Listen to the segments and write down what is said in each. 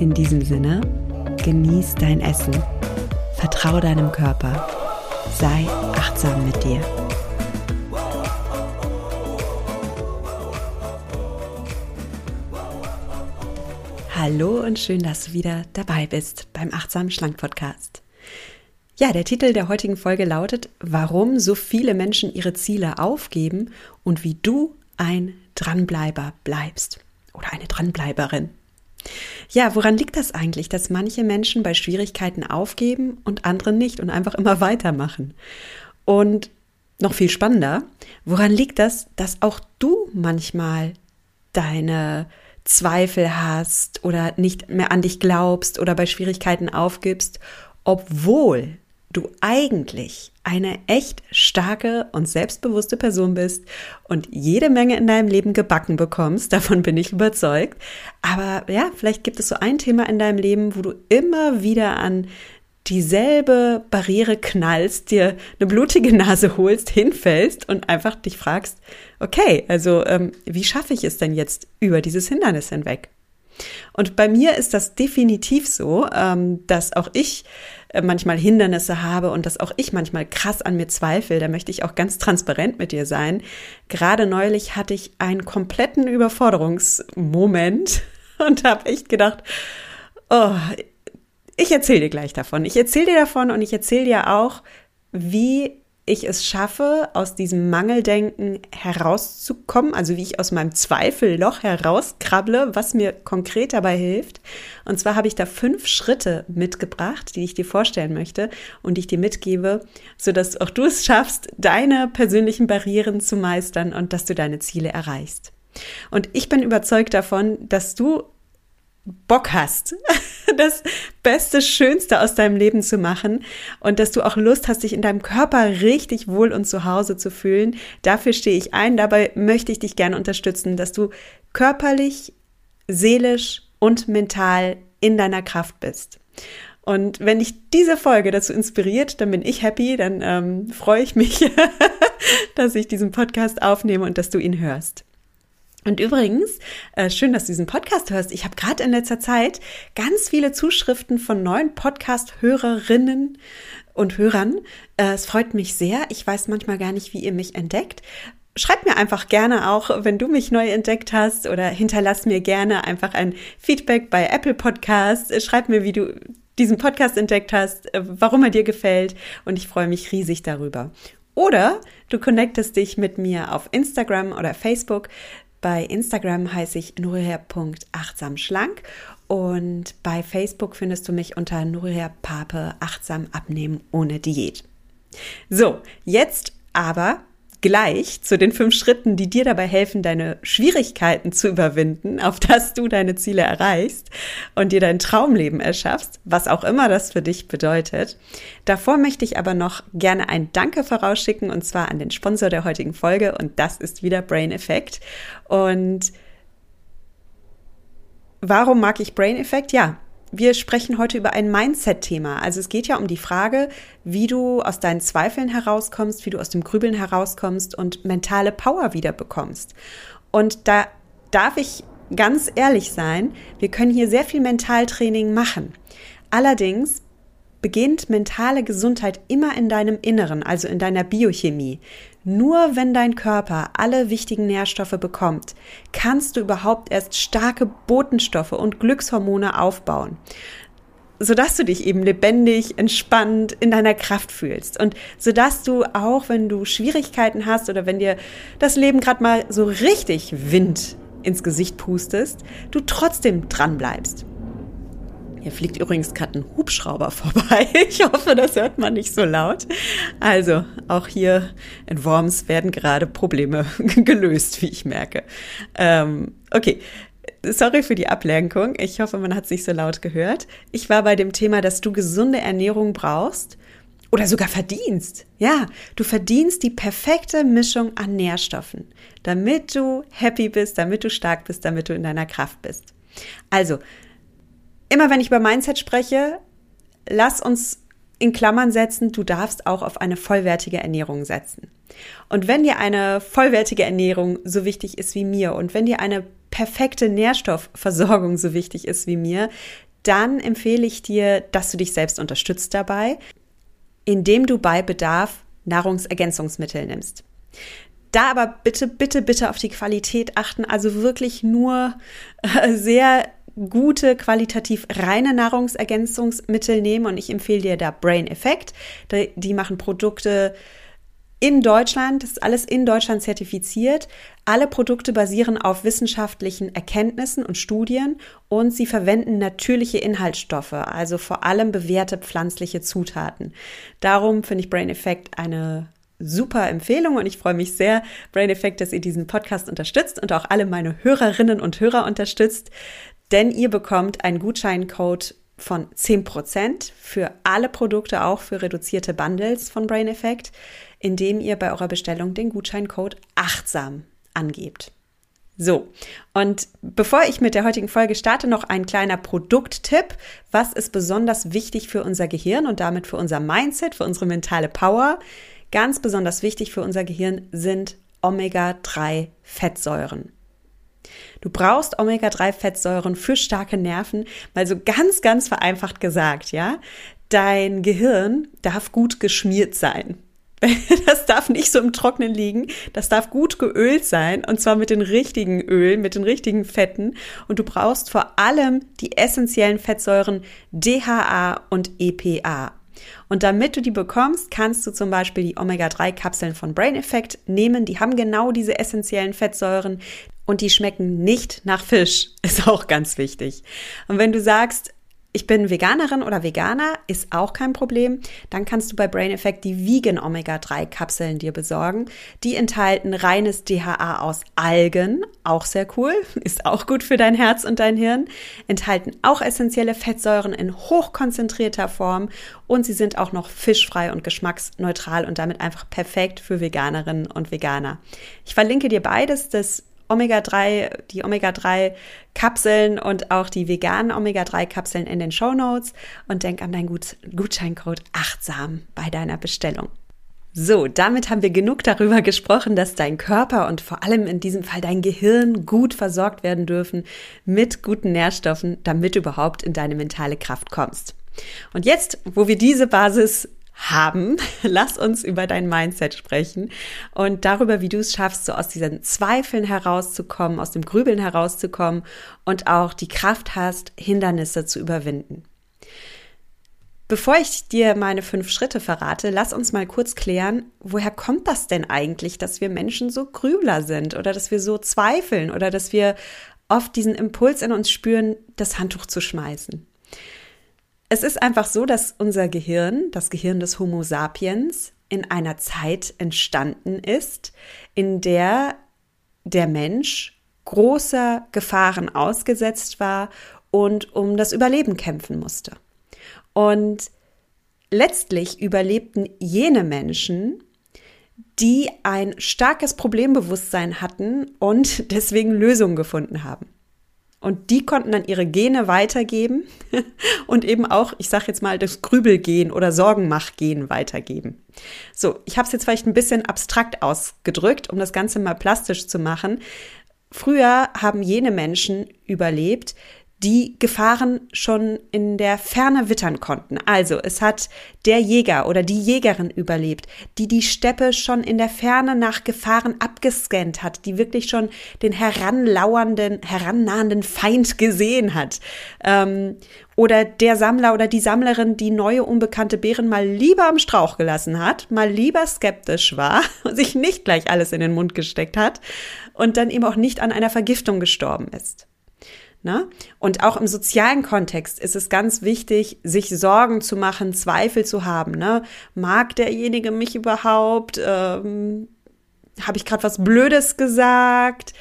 In diesem Sinne, genieß dein Essen, vertraue deinem Körper, sei achtsam mit dir. Hallo und schön, dass du wieder dabei bist beim Achtsam Schlank Podcast. Ja, der Titel der heutigen Folge lautet, warum so viele Menschen ihre Ziele aufgeben und wie du ein Dranbleiber bleibst oder eine Dranbleiberin. Ja, woran liegt das eigentlich, dass manche Menschen bei Schwierigkeiten aufgeben und andere nicht und einfach immer weitermachen? Und noch viel spannender, woran liegt das, dass auch du manchmal deine Zweifel hast oder nicht mehr an dich glaubst oder bei Schwierigkeiten aufgibst, obwohl du eigentlich eine echt starke und selbstbewusste Person bist und jede Menge in deinem Leben gebacken bekommst, davon bin ich überzeugt. Aber ja, vielleicht gibt es so ein Thema in deinem Leben, wo du immer wieder an dieselbe Barriere knallst, dir eine blutige Nase holst, hinfällst und einfach dich fragst, okay, also ähm, wie schaffe ich es denn jetzt über dieses Hindernis hinweg? Und bei mir ist das definitiv so, ähm, dass auch ich äh, manchmal Hindernisse habe und dass auch ich manchmal krass an mir zweifle. Da möchte ich auch ganz transparent mit dir sein. Gerade neulich hatte ich einen kompletten Überforderungsmoment und habe echt gedacht, oh, ich erzähle dir gleich davon. Ich erzähle dir davon und ich erzähle dir auch, wie ich es schaffe, aus diesem Mangeldenken herauszukommen, also wie ich aus meinem Zweifelloch herauskrabble, was mir konkret dabei hilft. Und zwar habe ich da fünf Schritte mitgebracht, die ich dir vorstellen möchte und die ich dir mitgebe, sodass auch du es schaffst, deine persönlichen Barrieren zu meistern und dass du deine Ziele erreichst. Und ich bin überzeugt davon, dass du Bock hast, das Beste, Schönste aus deinem Leben zu machen und dass du auch Lust hast, dich in deinem Körper richtig wohl und zu Hause zu fühlen. Dafür stehe ich ein. Dabei möchte ich dich gerne unterstützen, dass du körperlich, seelisch und mental in deiner Kraft bist. Und wenn dich diese Folge dazu inspiriert, dann bin ich happy, dann ähm, freue ich mich, dass ich diesen Podcast aufnehme und dass du ihn hörst. Und übrigens, äh, schön, dass du diesen Podcast hörst. Ich habe gerade in letzter Zeit ganz viele Zuschriften von neuen Podcast-Hörerinnen und Hörern. Äh, es freut mich sehr. Ich weiß manchmal gar nicht, wie ihr mich entdeckt. Schreib mir einfach gerne auch, wenn du mich neu entdeckt hast oder hinterlass mir gerne einfach ein Feedback bei Apple Podcasts. Schreib mir, wie du diesen Podcast entdeckt hast, äh, warum er dir gefällt und ich freue mich riesig darüber. Oder du connectest dich mit mir auf Instagram oder Facebook. Bei Instagram heiße ich nuria.achtsamschlank und bei Facebook findest du mich unter Nuria Pape achtsam abnehmen ohne Diät. So, jetzt aber gleich zu den fünf Schritten, die dir dabei helfen, deine Schwierigkeiten zu überwinden, auf dass du deine Ziele erreichst und dir dein Traumleben erschaffst, was auch immer das für dich bedeutet. Davor möchte ich aber noch gerne ein Danke vorausschicken und zwar an den Sponsor der heutigen Folge und das ist wieder Brain Effect. Und warum mag ich Brain Effect? Ja, wir sprechen heute über ein Mindset-Thema. Also es geht ja um die Frage, wie du aus deinen Zweifeln herauskommst, wie du aus dem Grübeln herauskommst und mentale Power wieder bekommst. Und da darf ich ganz ehrlich sein, wir können hier sehr viel Mentaltraining machen. Allerdings beginnt mentale Gesundheit immer in deinem Inneren, also in deiner Biochemie. Nur wenn dein Körper alle wichtigen Nährstoffe bekommt, kannst du überhaupt erst starke Botenstoffe und Glückshormone aufbauen sodass du dich eben lebendig, entspannt in deiner Kraft fühlst und sodass du auch, wenn du Schwierigkeiten hast oder wenn dir das Leben gerade mal so richtig Wind ins Gesicht pustest, du trotzdem dran bleibst. Hier fliegt übrigens gerade ein Hubschrauber vorbei. Ich hoffe, das hört man nicht so laut. Also, auch hier in Worms werden gerade Probleme gelöst, wie ich merke. Ähm, okay. sorry für die Ablenkung. Ich hoffe, man hat nicht so laut gehört. Ich war bei dem Thema, dass du gesunde Ernährung brauchst oder sogar verdienst. Ja, du verdienst die perfekte Mischung an Nährstoffen, damit du happy bist, damit du stark bist, damit du in deiner Kraft bist. Also, immer wenn ich über Mindset spreche, lass uns in Klammern setzen, du darfst auch auf eine vollwertige Ernährung setzen. Und wenn dir eine vollwertige Ernährung so wichtig ist wie mir und wenn dir eine perfekte Nährstoffversorgung so wichtig ist wie mir, dann empfehle ich dir, dass du dich selbst unterstützt dabei, indem du bei Bedarf Nahrungsergänzungsmittel nimmst. Da aber bitte, bitte, bitte auf die Qualität achten, also wirklich nur äh, sehr gute, qualitativ reine Nahrungsergänzungsmittel nehmen und ich empfehle dir da Brain Effect. Die, die machen Produkte in Deutschland, das ist alles in Deutschland zertifiziert. Alle Produkte basieren auf wissenschaftlichen Erkenntnissen und Studien und sie verwenden natürliche Inhaltsstoffe, also vor allem bewährte pflanzliche Zutaten. Darum finde ich Brain Effect eine super Empfehlung und ich freue mich sehr, Brain Effect, dass ihr diesen Podcast unterstützt und auch alle meine Hörerinnen und Hörer unterstützt, denn ihr bekommt einen Gutscheincode von 10% für alle Produkte, auch für reduzierte Bundles von Brain Effect, indem ihr bei eurer Bestellung den Gutscheincode achtsam angebt. So, und bevor ich mit der heutigen Folge starte, noch ein kleiner Produkttipp. Was ist besonders wichtig für unser Gehirn und damit für unser Mindset, für unsere mentale Power? Ganz besonders wichtig für unser Gehirn sind Omega-3-Fettsäuren. Du brauchst Omega-3-Fettsäuren für starke Nerven, mal so ganz, ganz vereinfacht gesagt, ja. Dein Gehirn darf gut geschmiert sein. Das darf nicht so im Trocknen liegen. Das darf gut geölt sein und zwar mit den richtigen Ölen, mit den richtigen Fetten. Und du brauchst vor allem die essentiellen Fettsäuren DHA und EPA. Und damit du die bekommst, kannst du zum Beispiel die Omega-3-Kapseln von Brain Effect nehmen. Die haben genau diese essentiellen Fettsäuren und die schmecken nicht nach Fisch. Ist auch ganz wichtig. Und wenn du sagst, ich bin Veganerin oder Veganer, ist auch kein Problem. Dann kannst du bei Brain Effect die Vegan Omega-3 Kapseln dir besorgen. Die enthalten reines DHA aus Algen, auch sehr cool, ist auch gut für dein Herz und dein Hirn. Enthalten auch essentielle Fettsäuren in hochkonzentrierter Form und sie sind auch noch fischfrei und geschmacksneutral und damit einfach perfekt für Veganerinnen und Veganer. Ich verlinke dir beides, das Omega-3, die Omega-3-Kapseln und auch die veganen Omega-3-Kapseln in den Show Notes und denk an deinen Gut Gutscheincode achtsam bei deiner Bestellung. So, damit haben wir genug darüber gesprochen, dass dein Körper und vor allem in diesem Fall dein Gehirn gut versorgt werden dürfen mit guten Nährstoffen, damit du überhaupt in deine mentale Kraft kommst. Und jetzt, wo wir diese Basis haben. Lass uns über dein Mindset sprechen und darüber, wie du es schaffst, so aus diesen Zweifeln herauszukommen, aus dem Grübeln herauszukommen und auch die Kraft hast, Hindernisse zu überwinden. Bevor ich dir meine fünf Schritte verrate, lass uns mal kurz klären, woher kommt das denn eigentlich, dass wir Menschen so Grübler sind oder dass wir so zweifeln oder dass wir oft diesen Impuls in uns spüren, das Handtuch zu schmeißen. Es ist einfach so, dass unser Gehirn, das Gehirn des Homo sapiens, in einer Zeit entstanden ist, in der der Mensch großer Gefahren ausgesetzt war und um das Überleben kämpfen musste. Und letztlich überlebten jene Menschen, die ein starkes Problembewusstsein hatten und deswegen Lösungen gefunden haben. Und die konnten dann ihre Gene weitergeben und eben auch, ich sage jetzt mal, das Grübelgen oder Sorgenmachgen weitergeben. So, ich habe es jetzt vielleicht ein bisschen abstrakt ausgedrückt, um das Ganze mal plastisch zu machen. Früher haben jene Menschen überlebt, die Gefahren schon in der Ferne wittern konnten. Also es hat der Jäger oder die Jägerin überlebt, die die Steppe schon in der Ferne nach Gefahren abgescannt hat, die wirklich schon den heranlauernden, herannahenden Feind gesehen hat. Ähm, oder der Sammler oder die Sammlerin, die neue unbekannte Beeren mal lieber am Strauch gelassen hat, mal lieber skeptisch war und sich nicht gleich alles in den Mund gesteckt hat und dann eben auch nicht an einer Vergiftung gestorben ist. Ne? Und auch im sozialen Kontext ist es ganz wichtig, sich Sorgen zu machen, Zweifel zu haben. Ne? Mag derjenige mich überhaupt? Ähm, Habe ich gerade was Blödes gesagt?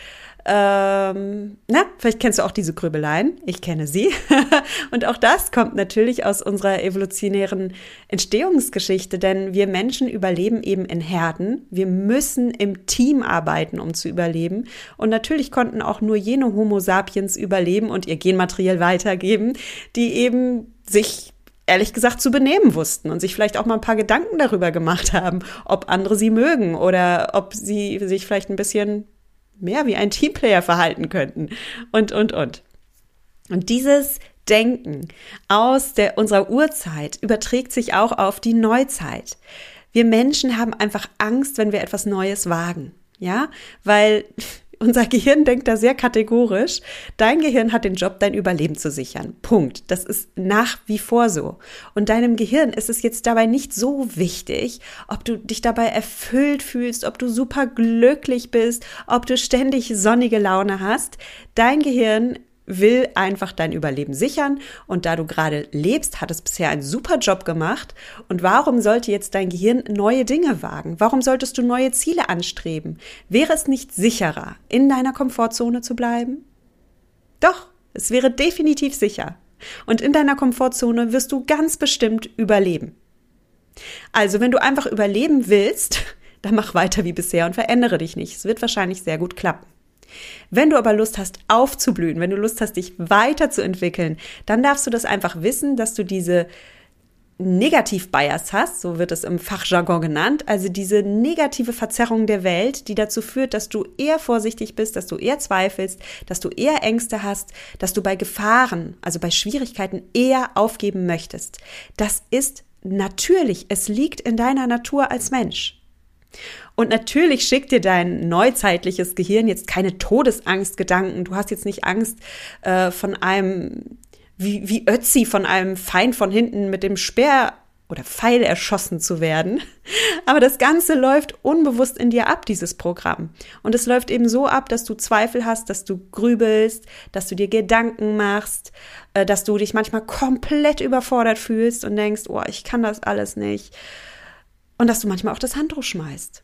Ähm, na, vielleicht kennst du auch diese Grübeleien. Ich kenne sie. und auch das kommt natürlich aus unserer evolutionären Entstehungsgeschichte, denn wir Menschen überleben eben in Herden. Wir müssen im Team arbeiten, um zu überleben. Und natürlich konnten auch nur jene Homo sapiens überleben und ihr Genmaterial weitergeben, die eben sich ehrlich gesagt zu benehmen wussten und sich vielleicht auch mal ein paar Gedanken darüber gemacht haben, ob andere sie mögen oder ob sie sich vielleicht ein bisschen mehr wie ein Teamplayer verhalten könnten und, und, und. Und dieses Denken aus der, unserer Urzeit überträgt sich auch auf die Neuzeit. Wir Menschen haben einfach Angst, wenn wir etwas Neues wagen. Ja, weil unser Gehirn denkt da sehr kategorisch. Dein Gehirn hat den Job, dein Überleben zu sichern. Punkt. Das ist nach wie vor so. Und deinem Gehirn ist es jetzt dabei nicht so wichtig, ob du dich dabei erfüllt fühlst, ob du super glücklich bist, ob du ständig sonnige Laune hast. Dein Gehirn will einfach dein Überleben sichern und da du gerade lebst, hat es bisher einen super Job gemacht und warum sollte jetzt dein Gehirn neue Dinge wagen? Warum solltest du neue Ziele anstreben? Wäre es nicht sicherer, in deiner Komfortzone zu bleiben? Doch, es wäre definitiv sicher. Und in deiner Komfortzone wirst du ganz bestimmt überleben. Also, wenn du einfach überleben willst, dann mach weiter wie bisher und verändere dich nicht. Es wird wahrscheinlich sehr gut klappen. Wenn du aber Lust hast, aufzublühen, wenn du Lust hast, dich weiterzuentwickeln, dann darfst du das einfach wissen, dass du diese Negativ-Bias hast, so wird es im Fachjargon genannt, also diese negative Verzerrung der Welt, die dazu führt, dass du eher vorsichtig bist, dass du eher zweifelst, dass du eher Ängste hast, dass du bei Gefahren, also bei Schwierigkeiten eher aufgeben möchtest. Das ist natürlich, es liegt in deiner Natur als Mensch. Und natürlich schickt dir dein neuzeitliches Gehirn jetzt keine Todesangstgedanken. Du hast jetzt nicht Angst äh, von einem, wie, wie Ötzi, von einem Feind von hinten mit dem Speer oder Pfeil erschossen zu werden. Aber das Ganze läuft unbewusst in dir ab, dieses Programm. Und es läuft eben so ab, dass du Zweifel hast, dass du grübelst, dass du dir Gedanken machst, äh, dass du dich manchmal komplett überfordert fühlst und denkst, oh, ich kann das alles nicht und dass du manchmal auch das Handtuch schmeißt.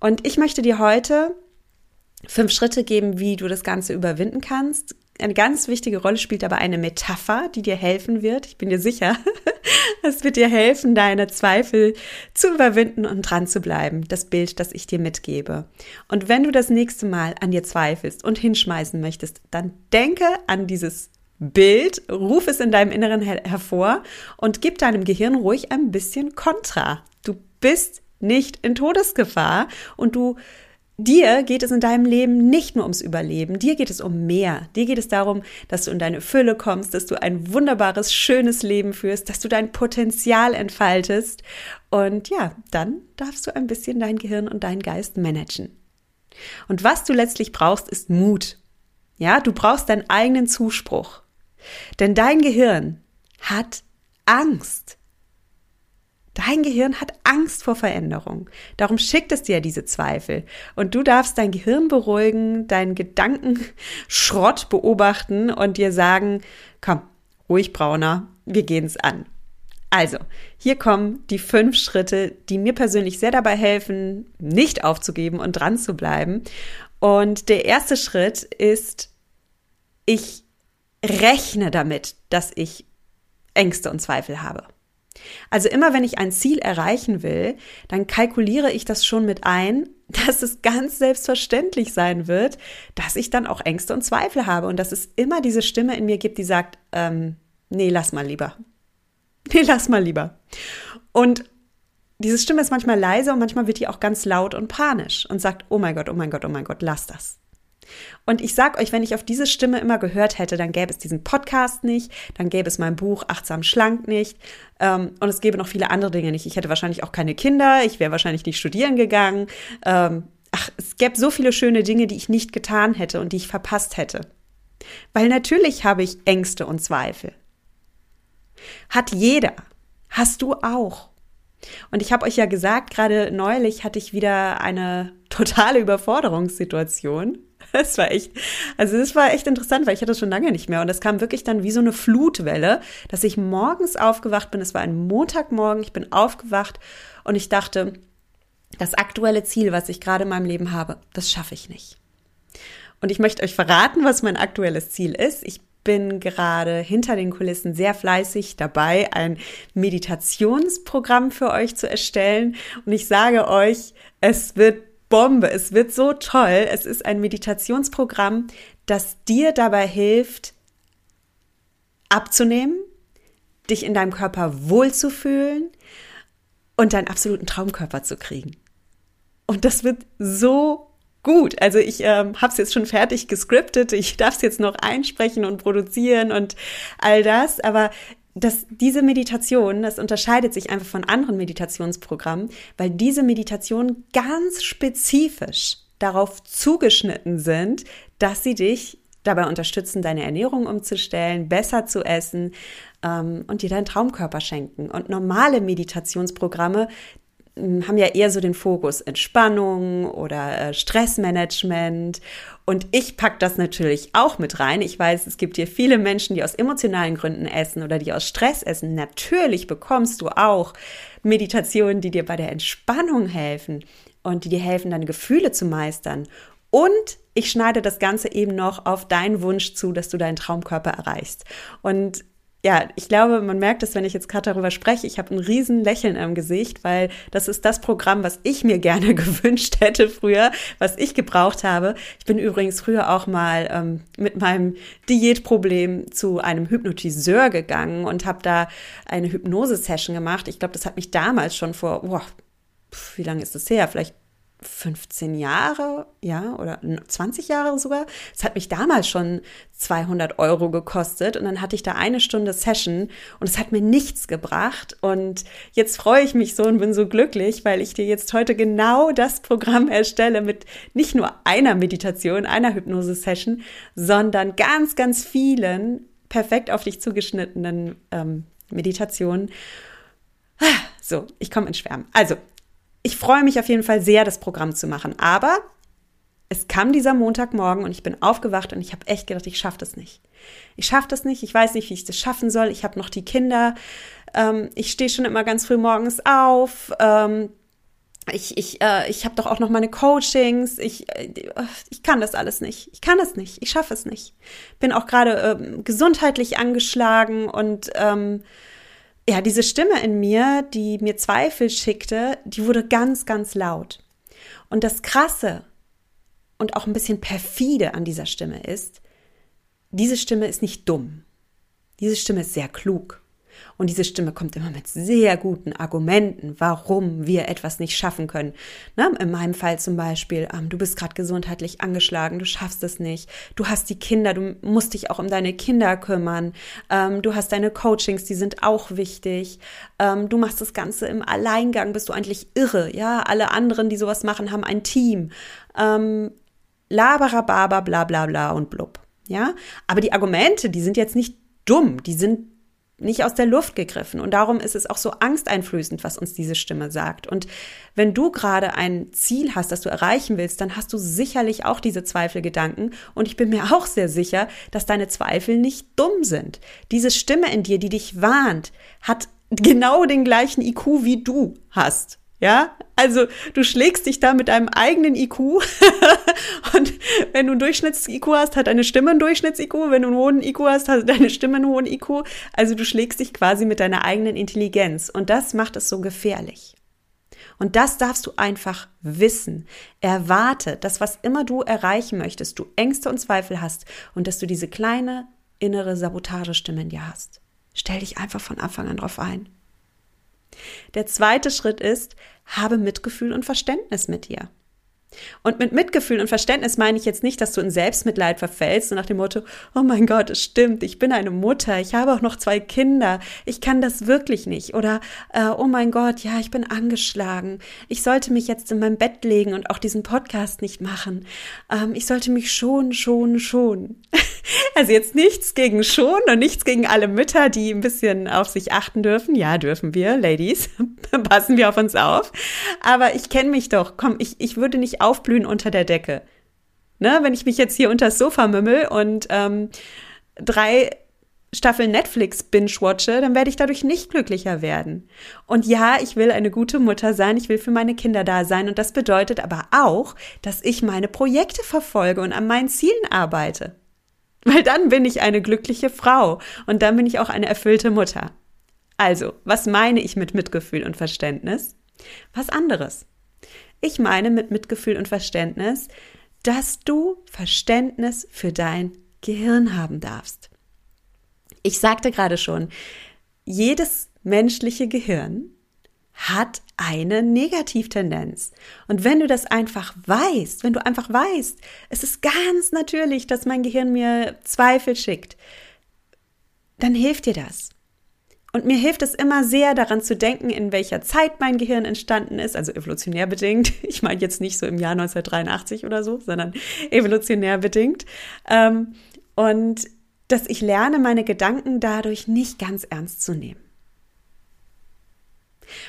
Und ich möchte dir heute fünf Schritte geben, wie du das Ganze überwinden kannst. Eine ganz wichtige Rolle spielt aber eine Metapher, die dir helfen wird. Ich bin dir sicher, es wird dir helfen, deine Zweifel zu überwinden und dran zu bleiben. Das Bild, das ich dir mitgebe. Und wenn du das nächste Mal an dir zweifelst und hinschmeißen möchtest, dann denke an dieses Bild, ruf es in deinem Inneren her hervor und gib deinem Gehirn ruhig ein bisschen Kontra. Du bist nicht in Todesgefahr und du Dir geht es in deinem Leben nicht nur ums Überleben, dir geht es um mehr. Dir geht es darum, dass du in deine Fülle kommst, dass du ein wunderbares, schönes Leben führst, dass du dein Potenzial entfaltest. Und ja, dann darfst du ein bisschen dein Gehirn und deinen Geist managen. Und was du letztlich brauchst, ist Mut. Ja, du brauchst deinen eigenen Zuspruch. Denn dein Gehirn hat Angst. Dein Gehirn hat Angst vor Veränderung. Darum schickt es dir diese Zweifel. Und du darfst dein Gehirn beruhigen, deinen Gedankenschrott beobachten und dir sagen, komm, ruhig brauner, wir gehen's an. Also, hier kommen die fünf Schritte, die mir persönlich sehr dabei helfen, nicht aufzugeben und dran zu bleiben. Und der erste Schritt ist, ich rechne damit, dass ich Ängste und Zweifel habe. Also immer wenn ich ein Ziel erreichen will, dann kalkuliere ich das schon mit ein, dass es ganz selbstverständlich sein wird, dass ich dann auch Ängste und Zweifel habe und dass es immer diese Stimme in mir gibt, die sagt, ähm, nee, lass mal lieber. Nee, lass mal lieber. Und diese Stimme ist manchmal leise und manchmal wird die auch ganz laut und panisch und sagt, oh mein Gott, oh mein Gott, oh mein Gott, lass das. Und ich sag euch, wenn ich auf diese Stimme immer gehört hätte, dann gäbe es diesen Podcast nicht, dann gäbe es mein Buch Achtsam Schlank nicht ähm, und es gäbe noch viele andere Dinge nicht. Ich hätte wahrscheinlich auch keine Kinder, ich wäre wahrscheinlich nicht studieren gegangen. Ähm, ach, es gäbe so viele schöne Dinge, die ich nicht getan hätte und die ich verpasst hätte. Weil natürlich habe ich Ängste und Zweifel. Hat jeder. Hast du auch. Und ich habe euch ja gesagt, gerade neulich hatte ich wieder eine totale Überforderungssituation. Das war echt, also das war echt interessant, weil ich hatte das schon lange nicht mehr. Und das kam wirklich dann wie so eine Flutwelle, dass ich morgens aufgewacht bin. Es war ein Montagmorgen, ich bin aufgewacht und ich dachte, das aktuelle Ziel, was ich gerade in meinem Leben habe, das schaffe ich nicht. Und ich möchte euch verraten, was mein aktuelles Ziel ist. Ich bin gerade hinter den Kulissen sehr fleißig dabei, ein Meditationsprogramm für euch zu erstellen. Und ich sage euch, es wird Bombe, es wird so toll. Es ist ein Meditationsprogramm, das dir dabei hilft, abzunehmen, dich in deinem Körper wohlzufühlen und deinen absoluten Traumkörper zu kriegen. Und das wird so gut. Also ich ähm, habe es jetzt schon fertig gescriptet, ich darf es jetzt noch einsprechen und produzieren und all das, aber das, diese Meditation, das unterscheidet sich einfach von anderen Meditationsprogrammen, weil diese Meditationen ganz spezifisch darauf zugeschnitten sind, dass sie dich dabei unterstützen, deine Ernährung umzustellen, besser zu essen ähm, und dir deinen Traumkörper schenken. Und normale Meditationsprogramme, haben ja eher so den Fokus Entspannung oder äh, Stressmanagement. Und ich pack das natürlich auch mit rein. Ich weiß, es gibt hier viele Menschen, die aus emotionalen Gründen essen oder die aus Stress essen. Natürlich bekommst du auch Meditationen, die dir bei der Entspannung helfen und die dir helfen, deine Gefühle zu meistern. Und ich schneide das Ganze eben noch auf deinen Wunsch zu, dass du deinen Traumkörper erreichst. Und ja, ich glaube, man merkt es, wenn ich jetzt gerade darüber spreche. Ich habe ein riesen Lächeln am Gesicht, weil das ist das Programm, was ich mir gerne gewünscht hätte früher, was ich gebraucht habe. Ich bin übrigens früher auch mal ähm, mit meinem Diätproblem zu einem Hypnotiseur gegangen und habe da eine Hypnose-Session gemacht. Ich glaube, das hat mich damals schon vor, boah, wie lange ist das her? Vielleicht 15 Jahre, ja, oder 20 Jahre sogar. Es hat mich damals schon 200 Euro gekostet und dann hatte ich da eine Stunde Session und es hat mir nichts gebracht und jetzt freue ich mich so und bin so glücklich, weil ich dir jetzt heute genau das Programm erstelle mit nicht nur einer Meditation, einer Hypnose-Session, sondern ganz, ganz vielen perfekt auf dich zugeschnittenen ähm, Meditationen. Ah, so, ich komme ins Schwärmen. Also, ich freue mich auf jeden Fall sehr, das Programm zu machen. Aber es kam dieser Montagmorgen und ich bin aufgewacht und ich habe echt gedacht, ich schaffe das nicht. Ich schaffe das nicht, ich weiß nicht, wie ich das schaffen soll. Ich habe noch die Kinder. Ähm, ich stehe schon immer ganz früh morgens auf. Ähm, ich, ich, äh, ich habe doch auch noch meine Coachings. Ich, äh, ich kann das alles nicht. Ich kann das nicht. Ich schaffe es nicht. Bin auch gerade äh, gesundheitlich angeschlagen und ähm, ja, diese Stimme in mir, die mir Zweifel schickte, die wurde ganz, ganz laut. Und das Krasse und auch ein bisschen perfide an dieser Stimme ist, diese Stimme ist nicht dumm. Diese Stimme ist sehr klug. Und diese Stimme kommt immer mit sehr guten Argumenten, warum wir etwas nicht schaffen können. Na, in meinem Fall zum Beispiel, ähm, du bist gerade gesundheitlich angeschlagen, du schaffst es nicht, du hast die Kinder, du musst dich auch um deine Kinder kümmern, ähm, du hast deine Coachings, die sind auch wichtig, ähm, du machst das Ganze im Alleingang, bist du eigentlich irre, ja, alle anderen, die sowas machen, haben ein Team. Ähm, Laberababa, bla bla bla und blub. Ja, aber die Argumente, die sind jetzt nicht dumm, die sind nicht aus der Luft gegriffen. Und darum ist es auch so angsteinflößend, was uns diese Stimme sagt. Und wenn du gerade ein Ziel hast, das du erreichen willst, dann hast du sicherlich auch diese Zweifelgedanken. Und ich bin mir auch sehr sicher, dass deine Zweifel nicht dumm sind. Diese Stimme in dir, die dich warnt, hat genau den gleichen IQ wie du hast. Ja, also du schlägst dich da mit deinem eigenen IQ und wenn du ein Durchschnitts-IQ hast, hat deine Stimme ein Durchschnitts-IQ. Wenn du einen hohen IQ hast, hat deine Stimme einen hohen IQ. Also du schlägst dich quasi mit deiner eigenen Intelligenz und das macht es so gefährlich. Und das darfst du einfach wissen. Erwarte, dass was immer du erreichen möchtest, du Ängste und Zweifel hast und dass du diese kleine innere Sabotagestimme in dir hast. Stell dich einfach von Anfang an drauf ein. Der zweite Schritt ist, habe Mitgefühl und Verständnis mit dir. Und mit Mitgefühl und Verständnis meine ich jetzt nicht, dass du in Selbstmitleid verfällst und nach dem Motto, oh mein Gott, es stimmt, ich bin eine Mutter, ich habe auch noch zwei Kinder, ich kann das wirklich nicht. Oder, äh, oh mein Gott, ja, ich bin angeschlagen, ich sollte mich jetzt in mein Bett legen und auch diesen Podcast nicht machen. Ähm, ich sollte mich schon, schon, schon. Also jetzt nichts gegen schon und nichts gegen alle Mütter, die ein bisschen auf sich achten dürfen. Ja, dürfen wir, Ladies. Passen wir auf uns auf. Aber ich kenne mich doch. Komm, ich, ich würde nicht aufblühen unter der Decke. Ne, wenn ich mich jetzt hier unter das Sofa mümmel und ähm, drei Staffel Netflix binge-watche, dann werde ich dadurch nicht glücklicher werden. Und ja, ich will eine gute Mutter sein, ich will für meine Kinder da sein und das bedeutet aber auch, dass ich meine Projekte verfolge und an meinen Zielen arbeite. Weil dann bin ich eine glückliche Frau und dann bin ich auch eine erfüllte Mutter. Also, was meine ich mit Mitgefühl und Verständnis? Was anderes. Ich meine mit Mitgefühl und Verständnis, dass du Verständnis für dein Gehirn haben darfst. Ich sagte gerade schon, jedes menschliche Gehirn hat eine Negativtendenz. Und wenn du das einfach weißt, wenn du einfach weißt, es ist ganz natürlich, dass mein Gehirn mir Zweifel schickt, dann hilft dir das. Und mir hilft es immer sehr, daran zu denken, in welcher Zeit mein Gehirn entstanden ist, also evolutionär bedingt. Ich meine jetzt nicht so im Jahr 1983 oder so, sondern evolutionär bedingt. Ähm, und dass ich lerne, meine Gedanken dadurch nicht ganz ernst zu nehmen.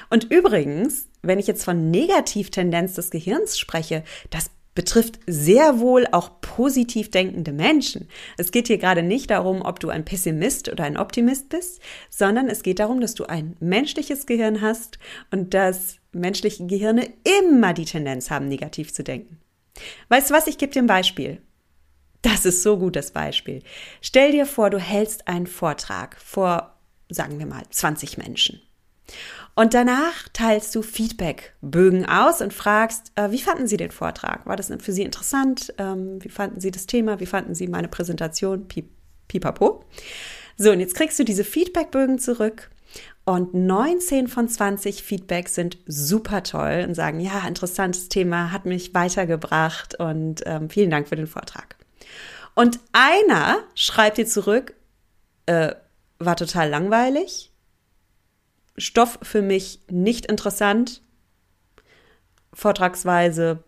Und übrigens, wenn ich jetzt von Negativtendenz des Gehirns spreche, das betrifft sehr wohl auch positiv denkende Menschen. Es geht hier gerade nicht darum, ob du ein Pessimist oder ein Optimist bist, sondern es geht darum, dass du ein menschliches Gehirn hast und dass menschliche Gehirne immer die Tendenz haben, negativ zu denken. Weißt du was, ich gebe dir ein Beispiel. Das ist so gut, das Beispiel. Stell dir vor, du hältst einen Vortrag vor, sagen wir mal, 20 Menschen. Und danach teilst du Feedbackbögen aus und fragst, äh, wie fanden Sie den Vortrag? War das für Sie interessant? Ähm, wie fanden Sie das Thema? Wie fanden Sie meine Präsentation? Pipapo. So, und jetzt kriegst du diese Feedbackbögen zurück und 19 von 20 Feedbacks sind super toll und sagen, ja, interessantes Thema, hat mich weitergebracht und ähm, vielen Dank für den Vortrag. Und einer schreibt dir zurück, äh, war total langweilig, Stoff für mich nicht interessant, Vortragsweise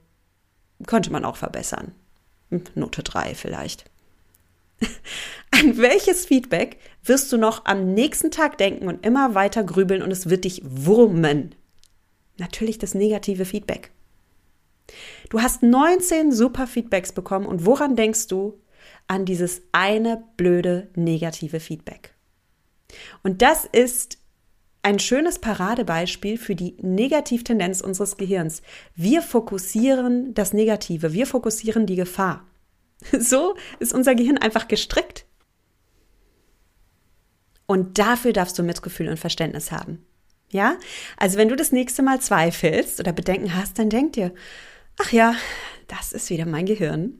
könnte man auch verbessern. Hm, Note 3 vielleicht. An welches Feedback wirst du noch am nächsten Tag denken und immer weiter grübeln und es wird dich wurmen? Natürlich das negative Feedback. Du hast 19 super Feedbacks bekommen und woran denkst du, an dieses eine blöde negative Feedback. Und das ist ein schönes Paradebeispiel für die Negativtendenz unseres Gehirns. Wir fokussieren das Negative, wir fokussieren die Gefahr. So ist unser Gehirn einfach gestrickt. Und dafür darfst du Mitgefühl und Verständnis haben. Ja? Also wenn du das nächste Mal zweifelst oder Bedenken hast, dann denk dir, ach ja, das ist wieder mein Gehirn.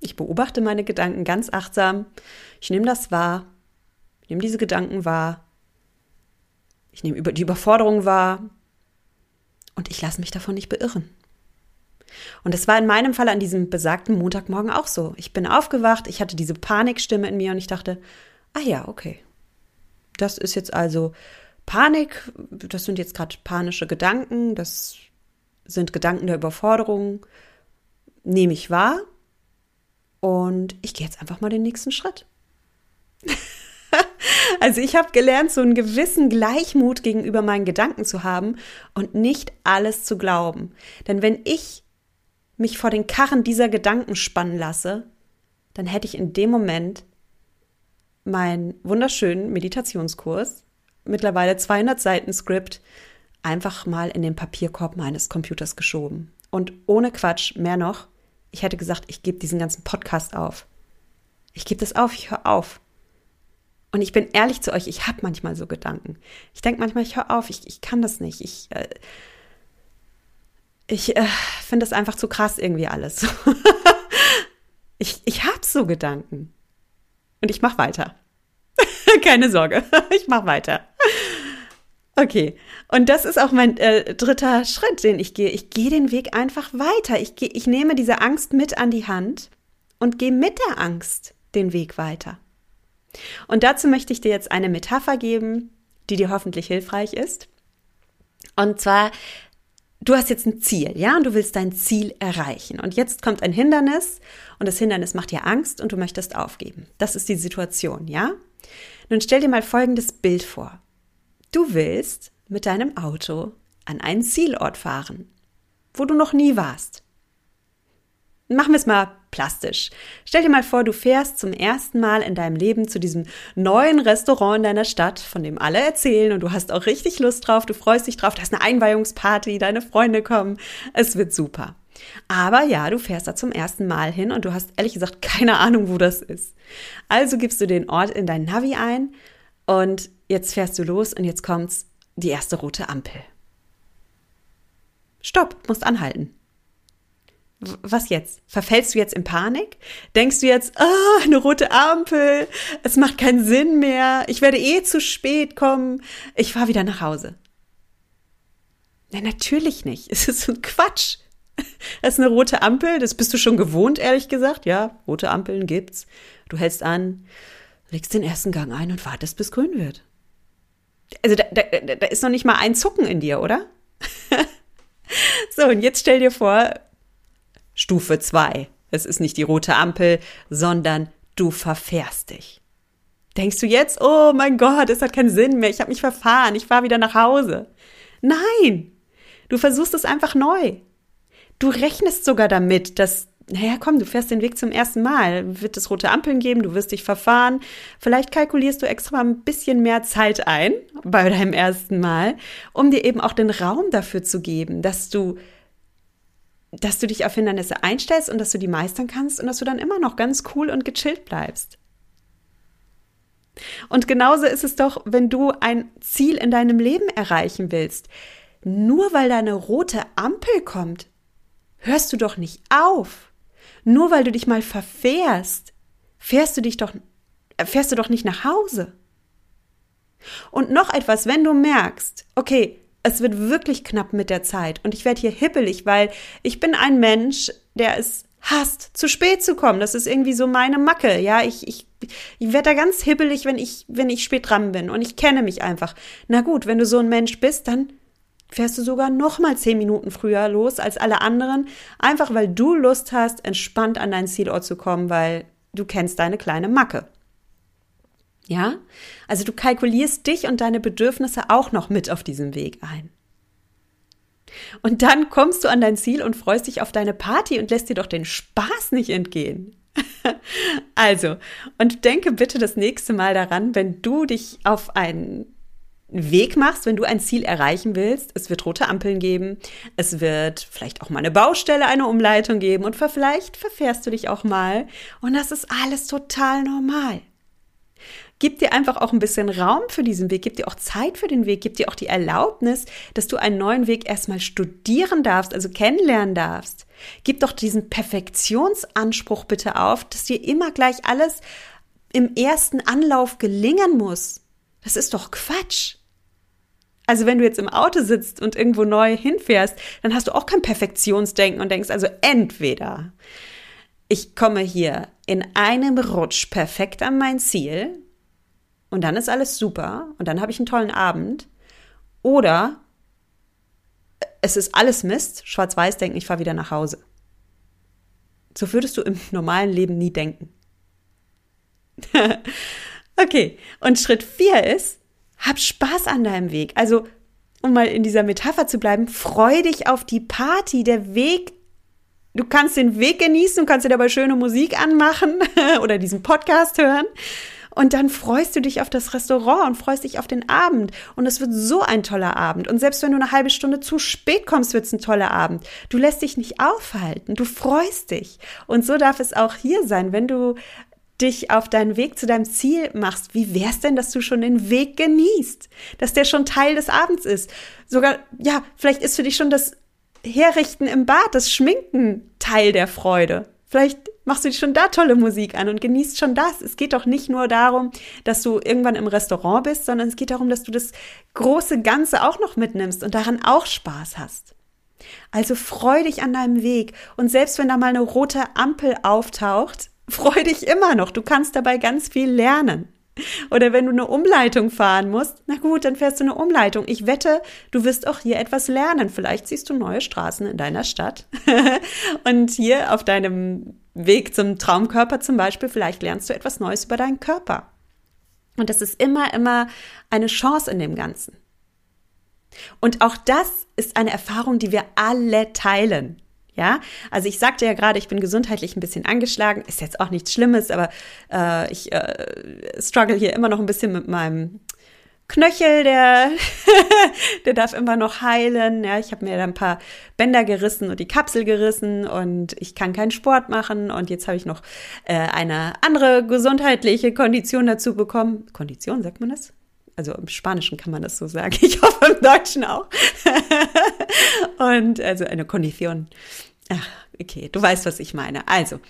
Ich beobachte meine Gedanken ganz achtsam. Ich nehme das wahr. Ich nehme diese Gedanken wahr. Ich nehme die Überforderung wahr. Und ich lasse mich davon nicht beirren. Und es war in meinem Fall an diesem besagten Montagmorgen auch so. Ich bin aufgewacht, ich hatte diese Panikstimme in mir und ich dachte, ah ja, okay. Das ist jetzt also Panik, das sind jetzt gerade panische Gedanken, das sind Gedanken der Überforderung, nehme ich wahr und ich gehe jetzt einfach mal den nächsten Schritt. also ich habe gelernt, so einen gewissen Gleichmut gegenüber meinen Gedanken zu haben und nicht alles zu glauben. Denn wenn ich mich vor den Karren dieser Gedanken spannen lasse, dann hätte ich in dem Moment meinen wunderschönen Meditationskurs, mittlerweile 200 Seiten Skript, einfach mal in den Papierkorb meines Computers geschoben. Und ohne Quatsch, mehr noch, ich hätte gesagt, ich gebe diesen ganzen Podcast auf. Ich gebe das auf, ich höre auf. Und ich bin ehrlich zu euch, ich habe manchmal so Gedanken. Ich denke manchmal, ich höre auf, ich, ich kann das nicht. Ich, äh, ich äh, finde das einfach zu krass irgendwie alles. ich ich habe so Gedanken. Und ich mache weiter. Keine Sorge, ich mache weiter. Okay, und das ist auch mein äh, dritter Schritt, den ich gehe. Ich gehe den Weg einfach weiter. Ich, geh, ich nehme diese Angst mit an die Hand und gehe mit der Angst den Weg weiter. Und dazu möchte ich dir jetzt eine Metapher geben, die dir hoffentlich hilfreich ist. Und zwar, du hast jetzt ein Ziel, ja, und du willst dein Ziel erreichen. Und jetzt kommt ein Hindernis und das Hindernis macht dir Angst und du möchtest aufgeben. Das ist die Situation, ja? Nun stell dir mal folgendes Bild vor. Du willst mit deinem Auto an einen Zielort fahren, wo du noch nie warst. Machen wir es mal plastisch. Stell dir mal vor, du fährst zum ersten Mal in deinem Leben zu diesem neuen Restaurant in deiner Stadt, von dem alle erzählen und du hast auch richtig Lust drauf, du freust dich drauf, da ist eine Einweihungsparty, deine Freunde kommen, es wird super. Aber ja, du fährst da zum ersten Mal hin und du hast ehrlich gesagt keine Ahnung, wo das ist. Also gibst du den Ort in dein Navi ein und jetzt fährst du los und jetzt kommt's die erste rote Ampel. Stopp, musst anhalten was jetzt? Verfällst du jetzt in Panik? Denkst du jetzt, ah, oh, eine rote Ampel, es macht keinen Sinn mehr, ich werde eh zu spät kommen, ich fahre wieder nach Hause? Nein, natürlich nicht. Es ist so ein Quatsch. Es ist eine rote Ampel, das bist du schon gewohnt, ehrlich gesagt. Ja, rote Ampeln gibt's. Du hältst an, legst den ersten Gang ein und wartest, bis grün wird. Also da, da, da ist noch nicht mal ein Zucken in dir, oder? so, und jetzt stell dir vor, Stufe 2. Es ist nicht die rote Ampel, sondern du verfährst dich. Denkst du jetzt, oh mein Gott, es hat keinen Sinn mehr, ich habe mich verfahren, ich fahre wieder nach Hause. Nein, du versuchst es einfach neu. Du rechnest sogar damit, dass, naja, komm, du fährst den Weg zum ersten Mal, wird es rote Ampeln geben, du wirst dich verfahren. Vielleicht kalkulierst du extra ein bisschen mehr Zeit ein bei deinem ersten Mal, um dir eben auch den Raum dafür zu geben, dass du dass du dich auf Hindernisse einstellst und dass du die meistern kannst und dass du dann immer noch ganz cool und gechillt bleibst. Und genauso ist es doch, wenn du ein Ziel in deinem Leben erreichen willst. Nur weil da eine rote Ampel kommt, hörst du doch nicht auf. Nur weil du dich mal verfährst, fährst du dich doch, fährst du doch nicht nach Hause. Und noch etwas, wenn du merkst, okay, es wird wirklich knapp mit der Zeit und ich werde hier hippelig, weil ich bin ein Mensch, der es hasst, zu spät zu kommen. Das ist irgendwie so meine Macke. Ja, ich, ich, ich werde da ganz hibbelig, wenn ich, wenn ich spät dran bin und ich kenne mich einfach. Na gut, wenn du so ein Mensch bist, dann fährst du sogar noch mal zehn Minuten früher los als alle anderen, einfach weil du Lust hast, entspannt an dein Zielort zu kommen, weil du kennst deine kleine Macke. Ja? Also du kalkulierst dich und deine Bedürfnisse auch noch mit auf diesem Weg ein. Und dann kommst du an dein Ziel und freust dich auf deine Party und lässt dir doch den Spaß nicht entgehen. also, und denke bitte das nächste Mal daran, wenn du dich auf einen Weg machst, wenn du ein Ziel erreichen willst. Es wird rote Ampeln geben. Es wird vielleicht auch mal eine Baustelle, eine Umleitung geben und vielleicht verfährst du dich auch mal. Und das ist alles total normal. Gib dir einfach auch ein bisschen Raum für diesen Weg, gib dir auch Zeit für den Weg, gib dir auch die Erlaubnis, dass du einen neuen Weg erstmal studieren darfst, also kennenlernen darfst. Gib doch diesen Perfektionsanspruch bitte auf, dass dir immer gleich alles im ersten Anlauf gelingen muss. Das ist doch Quatsch. Also wenn du jetzt im Auto sitzt und irgendwo neu hinfährst, dann hast du auch kein Perfektionsdenken und denkst also entweder ich komme hier in einem Rutsch perfekt an mein Ziel, und dann ist alles super und dann habe ich einen tollen Abend. Oder es ist alles Mist, schwarz-weiß denken, ich fahre wieder nach Hause. So würdest du im normalen Leben nie denken. okay, und Schritt vier ist, hab Spaß an deinem Weg. Also, um mal in dieser Metapher zu bleiben, freu dich auf die Party. Der Weg, du kannst den Weg genießen, du kannst dir dabei schöne Musik anmachen oder diesen Podcast hören. Und dann freust du dich auf das Restaurant und freust dich auf den Abend. Und es wird so ein toller Abend. Und selbst wenn du eine halbe Stunde zu spät kommst, wird es ein toller Abend. Du lässt dich nicht aufhalten. Du freust dich. Und so darf es auch hier sein, wenn du dich auf deinen Weg zu deinem Ziel machst, wie wär's denn, dass du schon den Weg genießt? Dass der schon Teil des Abends ist. Sogar, ja, vielleicht ist für dich schon das Herrichten im Bad, das Schminken Teil der Freude. Vielleicht machst du schon da tolle Musik an und genießt schon das. Es geht doch nicht nur darum, dass du irgendwann im Restaurant bist, sondern es geht darum, dass du das große Ganze auch noch mitnimmst und daran auch Spaß hast. Also freu dich an deinem Weg und selbst wenn da mal eine rote Ampel auftaucht, freu dich immer noch. Du kannst dabei ganz viel lernen. Oder wenn du eine Umleitung fahren musst, na gut, dann fährst du eine Umleitung. Ich wette, du wirst auch hier etwas lernen. Vielleicht siehst du neue Straßen in deiner Stadt. und hier auf deinem Weg zum Traumkörper zum Beispiel, vielleicht lernst du etwas Neues über deinen Körper. Und das ist immer, immer eine Chance in dem Ganzen. Und auch das ist eine Erfahrung, die wir alle teilen. Ja, also ich sagte ja gerade, ich bin gesundheitlich ein bisschen angeschlagen. Ist jetzt auch nichts Schlimmes, aber äh, ich äh, struggle hier immer noch ein bisschen mit meinem Knöchel, der, der darf immer noch heilen. Ja, ich habe mir da ein paar Bänder gerissen und die Kapsel gerissen und ich kann keinen Sport machen. Und jetzt habe ich noch äh, eine andere gesundheitliche Kondition dazu bekommen. Kondition, sagt man das? Also im Spanischen kann man das so sagen. Ich hoffe im Deutschen auch. und also eine Kondition. Ach, okay, du weißt, was ich meine. Also,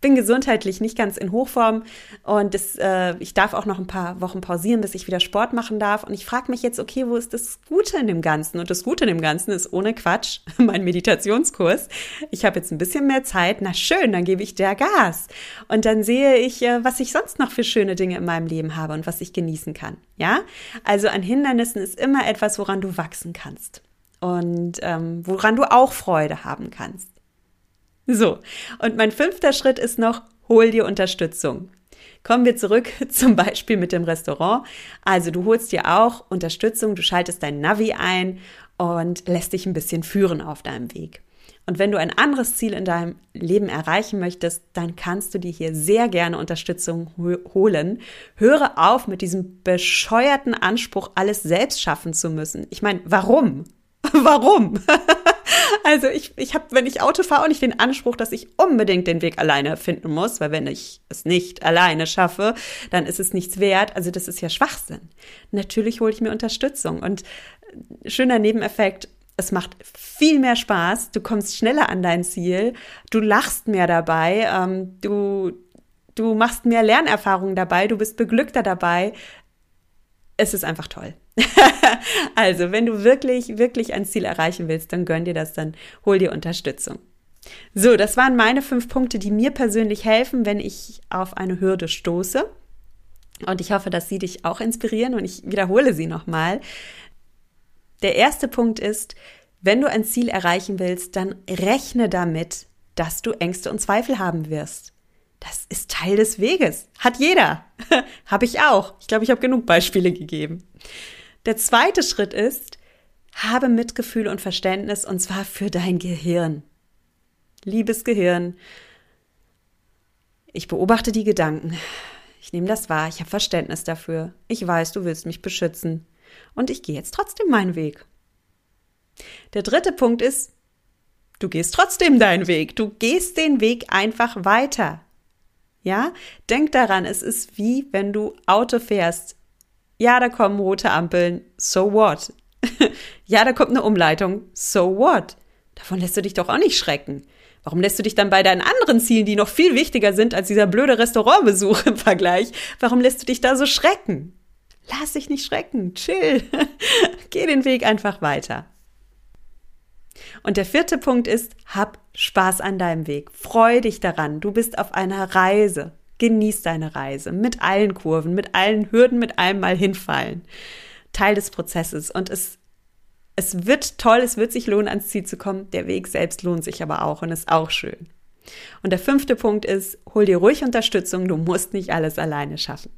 bin gesundheitlich nicht ganz in Hochform und das, äh, ich darf auch noch ein paar Wochen pausieren, bis ich wieder Sport machen darf. Und ich frage mich jetzt, okay, wo ist das Gute in dem Ganzen? Und das Gute in dem Ganzen ist ohne Quatsch mein Meditationskurs. Ich habe jetzt ein bisschen mehr Zeit. Na schön, dann gebe ich der Gas. Und dann sehe ich, äh, was ich sonst noch für schöne Dinge in meinem Leben habe und was ich genießen kann. Ja, also an Hindernissen ist immer etwas, woran du wachsen kannst und ähm, woran du auch Freude haben kannst. So, und mein fünfter Schritt ist noch, hol dir Unterstützung. Kommen wir zurück zum Beispiel mit dem Restaurant. Also du holst dir auch Unterstützung, du schaltest dein Navi ein und lässt dich ein bisschen führen auf deinem Weg. Und wenn du ein anderes Ziel in deinem Leben erreichen möchtest, dann kannst du dir hier sehr gerne Unterstützung holen. Höre auf mit diesem bescheuerten Anspruch, alles selbst schaffen zu müssen. Ich meine, warum? warum? Also ich, ich habe, wenn ich Auto fahre, auch nicht den Anspruch, dass ich unbedingt den Weg alleine finden muss, weil wenn ich es nicht alleine schaffe, dann ist es nichts wert. Also das ist ja Schwachsinn. Natürlich hole ich mir Unterstützung und schöner Nebeneffekt, es macht viel mehr Spaß, du kommst schneller an dein Ziel, du lachst mehr dabei, ähm, du, du machst mehr Lernerfahrungen dabei, du bist beglückter dabei. Es ist einfach toll. also, wenn du wirklich, wirklich ein Ziel erreichen willst, dann gönn dir das, dann hol dir Unterstützung. So, das waren meine fünf Punkte, die mir persönlich helfen, wenn ich auf eine Hürde stoße. Und ich hoffe, dass sie dich auch inspirieren und ich wiederhole sie nochmal. Der erste Punkt ist, wenn du ein Ziel erreichen willst, dann rechne damit, dass du Ängste und Zweifel haben wirst. Das ist Teil des Weges. Hat jeder. habe ich auch. Ich glaube, ich habe genug Beispiele gegeben. Der zweite Schritt ist, habe Mitgefühl und Verständnis und zwar für dein Gehirn. Liebes Gehirn, ich beobachte die Gedanken. Ich nehme das wahr, ich habe Verständnis dafür. Ich weiß, du willst mich beschützen. Und ich gehe jetzt trotzdem meinen Weg. Der dritte Punkt ist, du gehst trotzdem deinen Weg. Du gehst den Weg einfach weiter. Ja? Denk daran, es ist wie wenn du Auto fährst ja, da kommen rote Ampeln, so what? ja, da kommt eine Umleitung, so what? Davon lässt du dich doch auch nicht schrecken. Warum lässt du dich dann bei deinen anderen Zielen, die noch viel wichtiger sind als dieser blöde Restaurantbesuch im Vergleich, warum lässt du dich da so schrecken? Lass dich nicht schrecken, chill. Geh den Weg einfach weiter. Und der vierte Punkt ist, hab Spaß an deinem Weg. Freu dich daran. Du bist auf einer Reise. Genieß deine Reise mit allen Kurven, mit allen Hürden, mit allem mal hinfallen. Teil des Prozesses und es es wird toll, es wird sich lohnen, ans Ziel zu kommen. Der Weg selbst lohnt sich aber auch und ist auch schön. Und der fünfte Punkt ist, hol dir ruhig Unterstützung, du musst nicht alles alleine schaffen.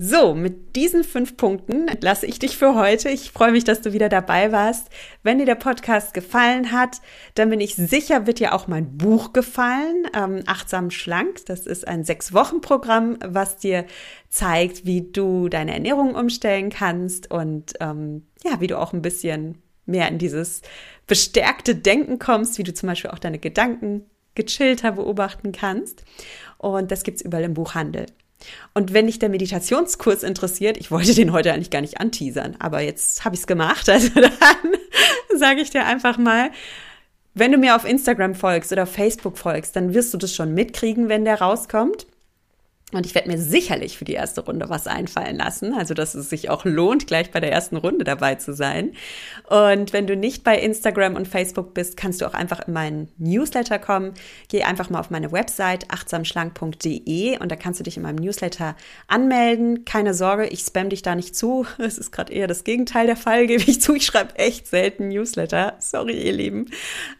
So, mit diesen fünf Punkten lasse ich dich für heute. Ich freue mich, dass du wieder dabei warst. Wenn dir der Podcast gefallen hat, dann bin ich sicher, wird dir auch mein Buch gefallen, ähm, Achtsam Schlank. Das ist ein Sechs-Wochen-Programm, was dir zeigt, wie du deine Ernährung umstellen kannst und ähm, ja, wie du auch ein bisschen mehr in dieses bestärkte Denken kommst, wie du zum Beispiel auch deine Gedanken gechillter beobachten kannst. Und das gibt's überall im Buchhandel. Und wenn dich der Meditationskurs interessiert, ich wollte den heute eigentlich gar nicht anteasern, aber jetzt habe ich es gemacht, also dann sage ich dir einfach mal, wenn du mir auf Instagram folgst oder Facebook folgst, dann wirst du das schon mitkriegen, wenn der rauskommt. Und ich werde mir sicherlich für die erste Runde was einfallen lassen, also dass es sich auch lohnt, gleich bei der ersten Runde dabei zu sein. Und wenn du nicht bei Instagram und Facebook bist, kannst du auch einfach in meinen Newsletter kommen. Geh einfach mal auf meine Website achtsamschlank.de und da kannst du dich in meinem Newsletter anmelden. Keine Sorge, ich spam dich da nicht zu. Es ist gerade eher das Gegenteil der Fall, gebe ich zu. Ich schreibe echt selten Newsletter. Sorry, ihr Lieben.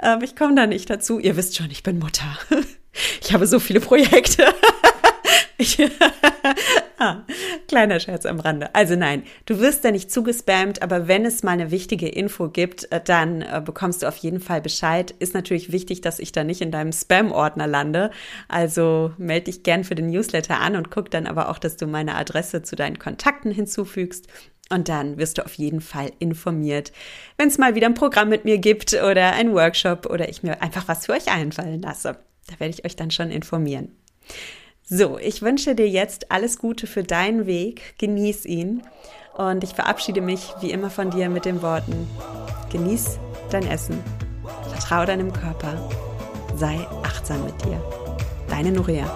Ähm, ich komme da nicht dazu. Ihr wisst schon, ich bin Mutter. Ich habe so viele Projekte. Ich, ah, Kleiner Scherz am Rande. Also nein, du wirst da nicht zugespammt, aber wenn es mal eine wichtige Info gibt, äh, dann äh, bekommst du auf jeden Fall Bescheid. Ist natürlich wichtig, dass ich da nicht in deinem Spam-Ordner lande. Also melde dich gern für den Newsletter an und guck dann aber auch, dass du meine Adresse zu deinen Kontakten hinzufügst. Und dann wirst du auf jeden Fall informiert, wenn es mal wieder ein Programm mit mir gibt oder ein Workshop oder ich mir einfach was für euch einfallen lasse. Da werde ich euch dann schon informieren. So, ich wünsche dir jetzt alles Gute für deinen Weg. Genieß ihn. Und ich verabschiede mich wie immer von dir mit den Worten, genieß dein Essen, vertraue deinem Körper, sei achtsam mit dir. Deine Nuria.